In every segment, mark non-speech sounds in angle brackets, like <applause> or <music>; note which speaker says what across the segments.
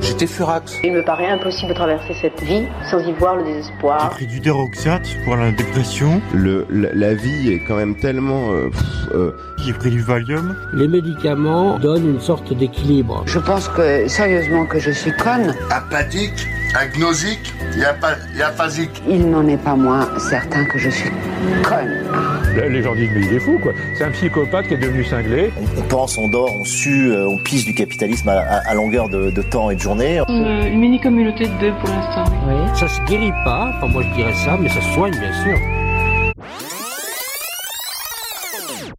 Speaker 1: J'étais furax.
Speaker 2: Il me paraît impossible de traverser cette vie sans y voir le
Speaker 3: J'ai
Speaker 2: désespoir.
Speaker 3: pris du déroxate pour la dépression.
Speaker 4: Le, la, la vie est quand même tellement... euh, pff, euh,
Speaker 3: J'ai pris du Valium.
Speaker 5: Les médicaments donnent une sorte d'équilibre.
Speaker 6: Je pense que, sérieusement, que je suis conne.
Speaker 7: apathique, agnosique et, et aphasique.
Speaker 6: Il n'en est pas moins certain que je suis conne.
Speaker 8: Les gens disent mais il est fou quoi. C'est un psychopathe qui est devenu cinglé.
Speaker 9: On pense, on dort, on sue, euh, on pisse du capitalisme à, à- à longueur de, de temps et de journée.
Speaker 10: Une, une mini-communauté de deux pour l'instant.
Speaker 5: Ça se guérit pas, enfin moi je dirais ça, mais ça se soigne bien sûr.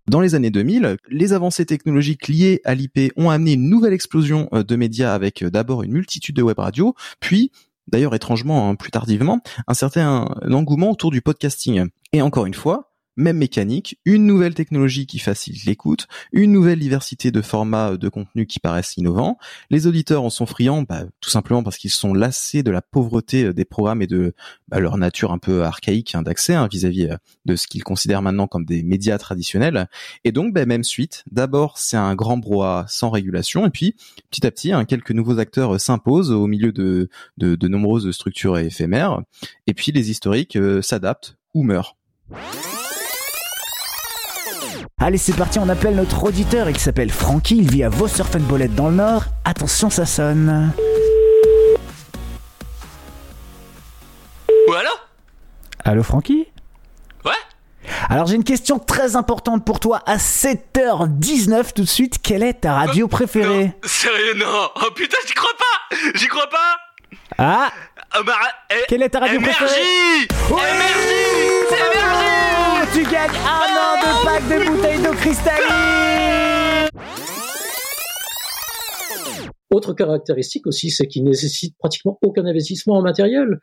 Speaker 11: Dans les années 2000, les avancées technologiques liées à l'IP ont amené une nouvelle explosion euh, de médias avec euh, d'abord une multitude de web radios, puis, d'ailleurs étrangement, hein, plus tardivement, un certain engouement autour du podcasting. Et encore une fois, même mécanique, une nouvelle technologie qui facilite l'écoute, une nouvelle diversité de formats de contenu qui paraissent innovants. Les auditeurs en sont friands, bah, tout simplement parce qu'ils sont lassés de la pauvreté euh, des programmes et de bah, leur nature un peu archaïque hein, d'accès hein, vis-à-vis euh, de ce qu'ils considèrent maintenant comme des médias traditionnels. Et donc, bah, même suite. D'abord, c'est un grand brouhaha sans régulation, et puis petit à petit, hein, quelques nouveaux acteurs euh, s'imposent au milieu de, de, nombreuses structures éphémères. Et puis, les historiques s'adaptent ou meurent.
Speaker 12: Allez, c'est parti, on appelle notre auditeur. Il s'appelle Francky, il vit à Vaux-sur-Fenbolette dans le Nord. Attention, ça sonne.
Speaker 13: Voilà
Speaker 12: Allô, Francky
Speaker 13: Ouais.
Speaker 12: Alors, j'ai une question très importante pour toi. À 7h19 tout de suite, quelle est ta radio préférée?
Speaker 13: Sérieux, non. Oh putain, j'y crois pas. J'y crois pas.
Speaker 12: Ah.
Speaker 13: Ah bah, eh,
Speaker 12: Quelle est ta radio préférée?
Speaker 13: C'est énergie
Speaker 12: Tu gagnes un an de pack de bouteilles d'eau cristalline
Speaker 14: Autre caractéristique aussi, c'est qu'il nécessite pratiquement aucun investissement en matériel,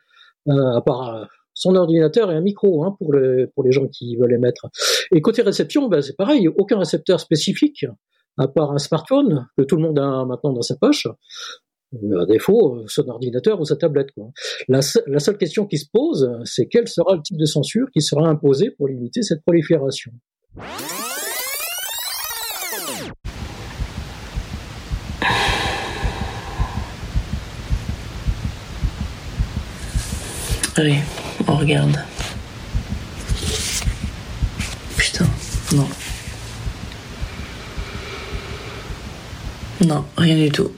Speaker 14: euh, à part euh, son ordinateur et un micro hein, pour, le, pour les gens qui veulent émettre. Et côté réception, ben, c'est pareil, aucun récepteur spécifique, à part un smartphone que tout le monde a maintenant dans sa poche. Euh, À défaut, euh, son ordinateur ou sa tablette. La, la seule question qui se pose, c'est quel sera le type de censure qui sera imposé pour limiter cette prolifération.
Speaker 10: Allez, on regarde. Putain, non. Non, rien du tout.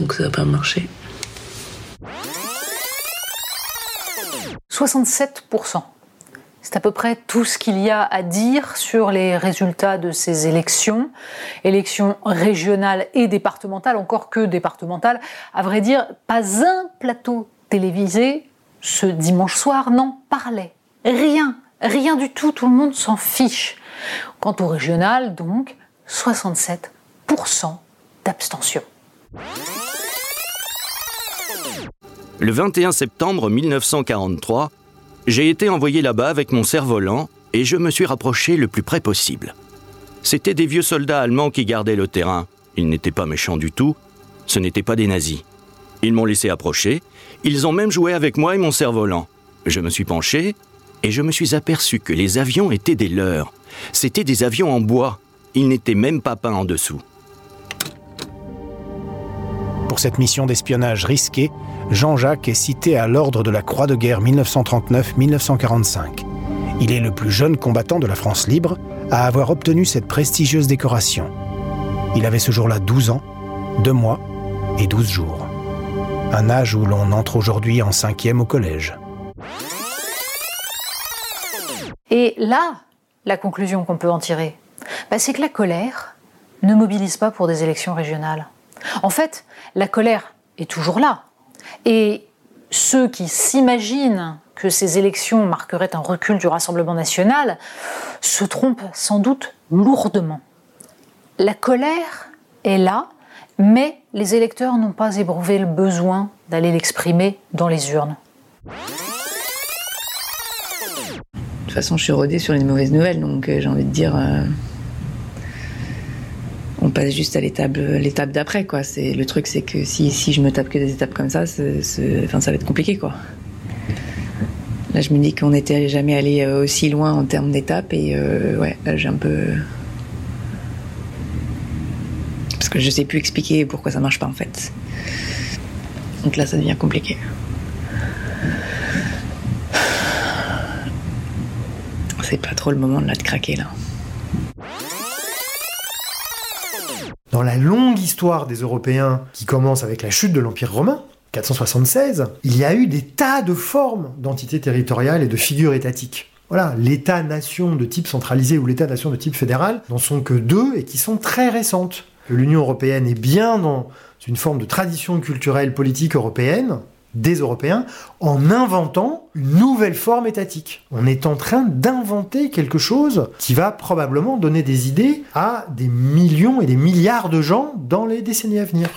Speaker 10: Donc ça va pas marcher.
Speaker 15: 67%. C'est à peu près tout ce qu'il y a à dire sur les résultats de ces élections, élections régionales et départementales, encore que départementales. À vrai dire, pas un plateau télévisé ce dimanche soir n'en parlait. Rien, rien du tout, tout le monde s'en fiche. Quant au régional, donc, 67% d'abstention.
Speaker 16: Le 21 septembre 1943, j'ai été envoyé là-bas avec mon cerf-volant et je me suis rapproché le plus près possible. C'étaient des vieux soldats allemands qui gardaient le terrain. Ils n'étaient pas méchants du tout. Ce n'étaient pas des nazis. Ils m'ont laissé approcher. Ils ont même joué avec moi et mon cerf-volant. Je me suis penché et je me suis aperçu que les avions étaient des leurs. C'étaient des avions en bois. Ils n'étaient même pas peints en dessous.
Speaker 17: Pour cette mission d'espionnage risquée, Jean-Jacques est cité à l'ordre de la Croix de guerre 1939-1945. Il est le plus jeune combattant de la France libre à avoir obtenu cette prestigieuse décoration. Il avait ce jour-là 12 ans, 2 mois et 12 jours. Un âge où l'on entre aujourd'hui en cinquième au collège.
Speaker 15: Et là, la conclusion qu'on peut en tirer, bah, c'est que la colère ne mobilise pas pour des élections régionales. En fait, la colère est toujours là. Et ceux qui s'imaginent que ces élections marqueraient un recul du Rassemblement national se trompent sans doute lourdement. La colère est là, mais les électeurs n'ont pas éprouvé le besoin d'aller l'exprimer dans les urnes.
Speaker 18: De toute façon, je suis rodée sur les mauvaises nouvelles, donc euh, j'ai envie de dire. euh, on passe juste à l'étape, l'étape d'après, quoi. C'est, le truc, c'est que si, si je me tape que des étapes comme ça, enfin, ça va être compliqué, quoi. Là, je me dis qu'on n'était jamais allé euh, aussi loin en termes d'étapes et euh, ouais, j'ai un peu. Parce que je sais plus expliquer pourquoi ça marche pas en fait. Donc là, ça devient compliqué. C'est pas trop le moment de là de craquer là.
Speaker 19: Dans la longue histoire des Européens qui commence avec la chute de l'Empire romain, 476, il y a eu des tas de formes d'entités territoriales et de figures étatiques. Voilà, l'État-nation de type centralisé ou l'État-nation de type fédéral n'en sont que deux et qui sont très récentes. L'Union européenne est bien dans une forme de tradition culturelle politique européenne, des Européens, en inventant une nouvelle forme étatique. On est en train d'inventer quelque chose qui va probablement donner des idées à des millions et des milliards de gens dans les décennies à venir.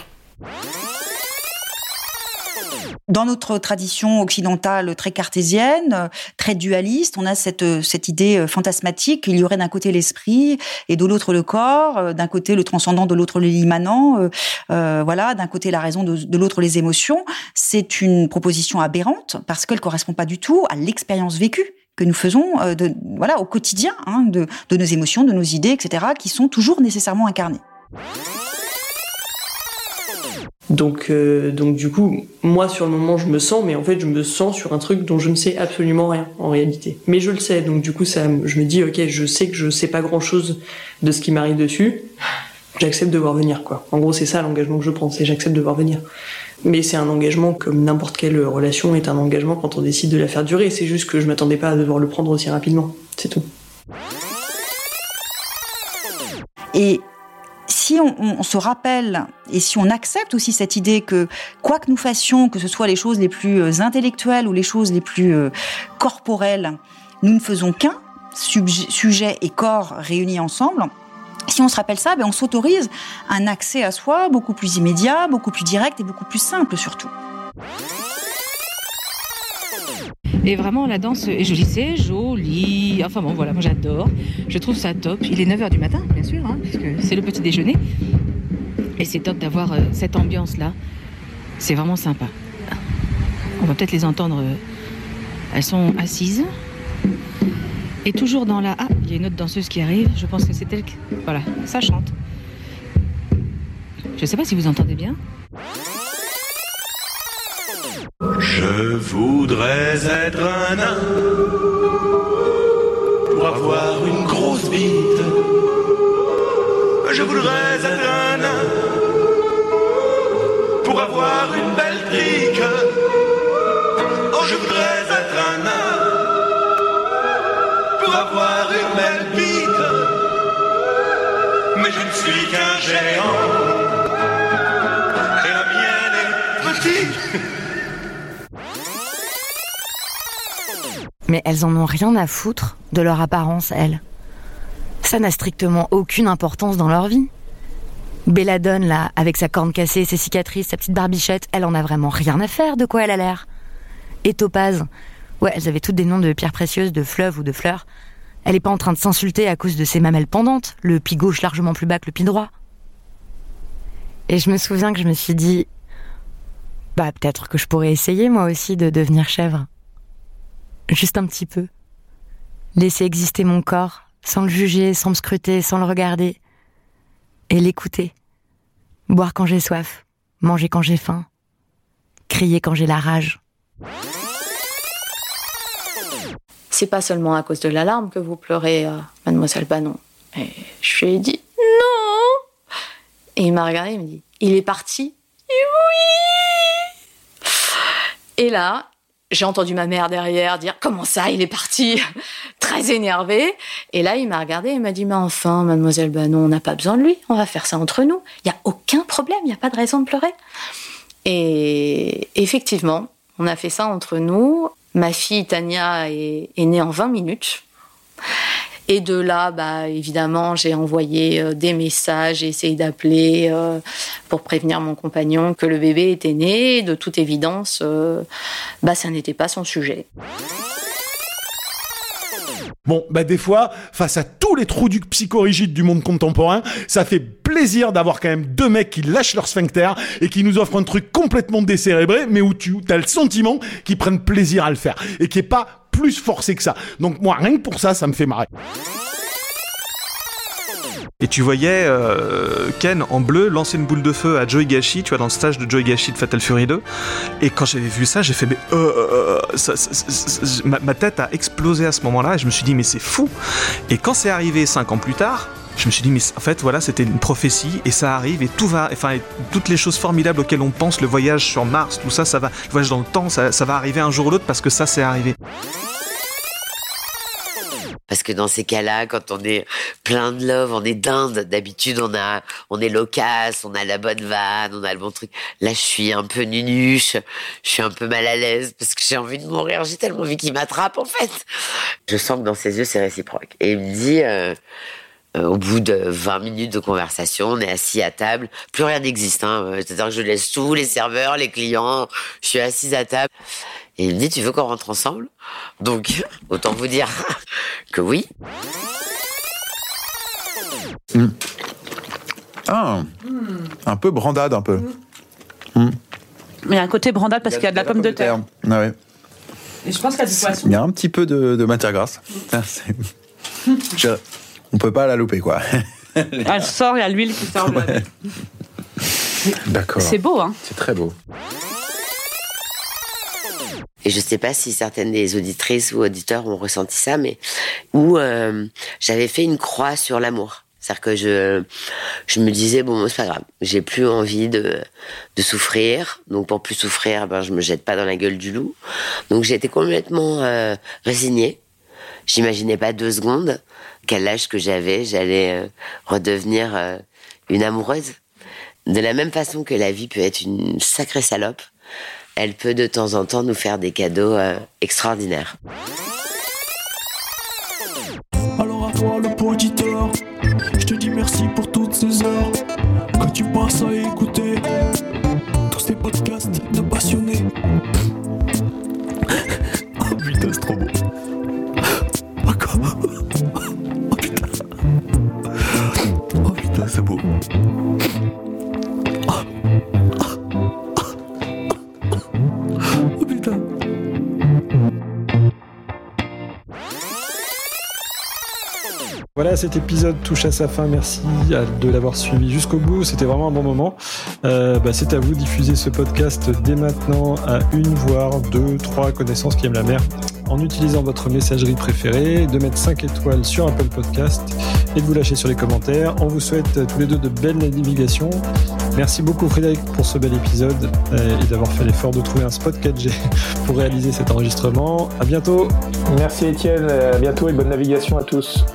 Speaker 20: Dans notre tradition occidentale très cartésienne, très dualiste, on a cette, cette idée fantasmatique qu'il y aurait d'un côté l'esprit et de l'autre le corps, d'un côté le transcendant, de l'autre l'immanent, euh, euh, voilà, d'un côté la raison, de, l'autre les émotions. C'est une proposition aberrante parce qu'elle correspond pas du tout à l'expérience vécue que nous faisons euh, voilà, au quotidien, hein, de, de nos émotions, de nos idées, etc., qui sont toujours nécessairement incarnées.
Speaker 21: Donc, euh, donc du coup, moi sur le moment je me sens, mais en fait je me sens sur un truc dont je ne sais absolument rien en réalité. Mais je le sais, donc du coup ça, je me dis ok, je sais que je sais pas grand chose de ce qui m'arrive dessus. J'accepte de voir venir quoi. En gros c'est ça l'engagement que je prends, c'est j'accepte de voir venir. Mais c'est un engagement comme n'importe quelle relation est un engagement quand on décide de la faire durer. C'est juste que je m'attendais pas à devoir le prendre aussi rapidement. C'est tout.
Speaker 20: Et si on, se rappelle et si on accepte aussi cette idée que quoi que nous fassions, que ce soit les choses les plus intellectuelles ou les choses les plus euh, corporelles, nous ne faisons qu'un, sujet et corps réunis ensemble. Si on se rappelle ça, ben on s'autorise un accès à soi beaucoup plus immédiat, beaucoup plus direct et beaucoup plus simple surtout.
Speaker 22: Et vraiment, la danse est jolie, c'est joli. Enfin bon, voilà, moi j'adore. Je trouve ça top. Il est 9h du matin, bien sûr, hein, puisque c'est le petit déjeuner. Et c'est top d'avoir euh, cette ambiance-là. C'est vraiment sympa. On va peut-être les entendre. Euh, elles sont assises. Et toujours dans la... Ah, il y a une autre danseuse qui arrive. Je pense que c'est elle. Voilà, ça chante. Je ne sais pas si vous entendez bien.
Speaker 23: Je voudrais être un nain pour avoir une grosse bite. Je voudrais être un nain pour avoir une belle trique. Oh, je voudrais être un nain pour avoir une belle bite. Mais je ne suis qu'un géant.
Speaker 24: Mais elles en ont rien à foutre de leur apparence, elles. Ça n'a strictement aucune importance dans leur vie. Belladone, là, avec sa corne cassée, ses cicatrices, sa petite barbichette, elle en a vraiment rien à faire de quoi elle a l'air. Et Topaz, ouais, elles avaient toutes des noms de pierres précieuses, de fleuves ou de fleurs. Elle est pas en train de s'insulter à cause de ses mamelles pendantes, le pied gauche largement plus bas que le pied droit. Et je me souviens que je me suis dit, bah peut-être que je pourrais essayer moi aussi de devenir chèvre. Juste un petit peu. Laisser exister mon corps, sans le juger, sans me scruter, sans le regarder. Et l'écouter. Boire quand j'ai soif, manger quand j'ai faim, crier quand j'ai la rage.
Speaker 15: C'est pas seulement à cause de l'alarme que vous pleurez, euh, mademoiselle Bannon. Et je lui ai dit non. Et il m'a regardé, il me dit il est parti. Et oui. Et là, j'ai entendu ma mère derrière dire comment ça, il est parti, <laughs> très énervé. Et là, il m'a regardé et m'a dit mais enfin, mademoiselle Bannon, on n'a pas besoin de lui, on va faire ça entre nous. Il y a aucun problème, il n'y a pas de raison de pleurer. Et effectivement, on a fait ça entre nous. Ma fille Tania est née en 20 minutes. Et de là, bah, évidemment, j'ai envoyé euh, des messages, j'ai essayé d'appeler euh, pour prévenir mon compagnon que le bébé était né. De toute évidence, euh, bah, ça n'était pas son sujet.
Speaker 25: Bon, bah des fois, face à tous les trous du psychorigides du monde contemporain, ça fait plaisir d'avoir quand même deux mecs qui lâchent leur sphincter et qui nous offrent un truc complètement décérébré, mais où tu as le sentiment qu'ils prennent plaisir à le faire et qui est pas plus forcé que ça. Donc moi, rien que pour ça, ça me fait marrer.
Speaker 26: Et tu voyais euh, Ken en bleu lancer une boule de feu à Joe Higashi, tu vois, dans le stage de Joe Higashi de Fatal Fury 2. Et quand j'avais vu ça, j'ai fait, mais euh, euh, ça- ma, tête a explosé à ce moment-là. Et je me suis dit, mais c'est fou. Et quand c'est arrivé cinq ans plus tard, je me suis dit, mais en fait, voilà, c'était une prophétie et ça arrive et tout va, enfin, toutes les choses formidables auxquelles on pense, le voyage sur Mars, tout ça, ça va, le voyage dans le temps, ça va arriver un jour ou l'autre parce que ça, c'est arrivé.
Speaker 27: Parce que dans ces cas-là, quand on est plein de love, on est dinde. D'habitude, on a, on est loquace, on a la bonne vanne, on a le bon truc. Là, je suis un peu nunuche, je suis un peu mal à l'aise parce que j'ai envie de mourir. J'ai tellement envie qu'il m'attrape, en fait. Je sens que dans ses yeux, c'est réciproque. Et il me dit, euh, euh, au bout de 20 minutes de conversation, on est assis à table. Plus rien n'existe. Hein. C'est-à-dire que je laisse tout, les serveurs, les clients. Je suis assise à table. Et il me dit, tu veux qu'on rentre ensemble? Donc, autant vous dire que oui.
Speaker 28: Ah, un peu brandade, un peu.
Speaker 29: Mais il y a un côté brandade parce qu'il y a de la pomme de terre.
Speaker 28: Ah ouais.
Speaker 29: Et je pense qu'il y a du poisson.
Speaker 28: Il y a un petit peu de, de matière grasse. Ah, Je- on peut pas la louper, quoi. <laughs>
Speaker 29: Elle sort, il y a l'huile qui sort.
Speaker 28: D'accord.
Speaker 29: C'est beau, hein
Speaker 28: C'est très beau.
Speaker 27: Et je sais pas si certaines des auditrices ou auditeurs ont ressenti ça, mais où euh, j'avais fait une croix sur l'amour. C'est-à-dire que je, je me disais bon, c'est pas grave, j'ai plus envie de, de souffrir. Donc pour plus souffrir, ben je me jette pas dans la gueule du loup. Donc j'étais complètement euh, résignée. J'imaginais pas deux secondes qu'à l'âge que j'avais, j'allais euh, redevenir euh, une amoureuse. De la même façon que la vie peut être une sacrée salope, elle peut de temps en temps nous faire des cadeaux euh, extraordinaires.
Speaker 30: Alors à toi le je te dis merci pour toutes ces heures que tu passes à écouter
Speaker 31: Cet épisode touche à sa fin. Merci de l'avoir suivi jusqu'au bout. C'était vraiment un bon moment. Euh, bah, c'est à vous de diffuser ce podcast dès maintenant à une, voire deux, trois connaissances qui aiment la mer en utilisant votre messagerie préférée, de mettre 5 étoiles sur Apple Podcast et de vous lâcher sur les commentaires. On vous souhaite tous les deux de belles navigations. Merci beaucoup Frédéric pour ce bel épisode euh, et d'avoir fait l'effort de trouver un spot 4G <laughs> pour réaliser cet enregistrement. À bientôt.
Speaker 32: Merci Étienne, à bientôt et bonne navigation à tous.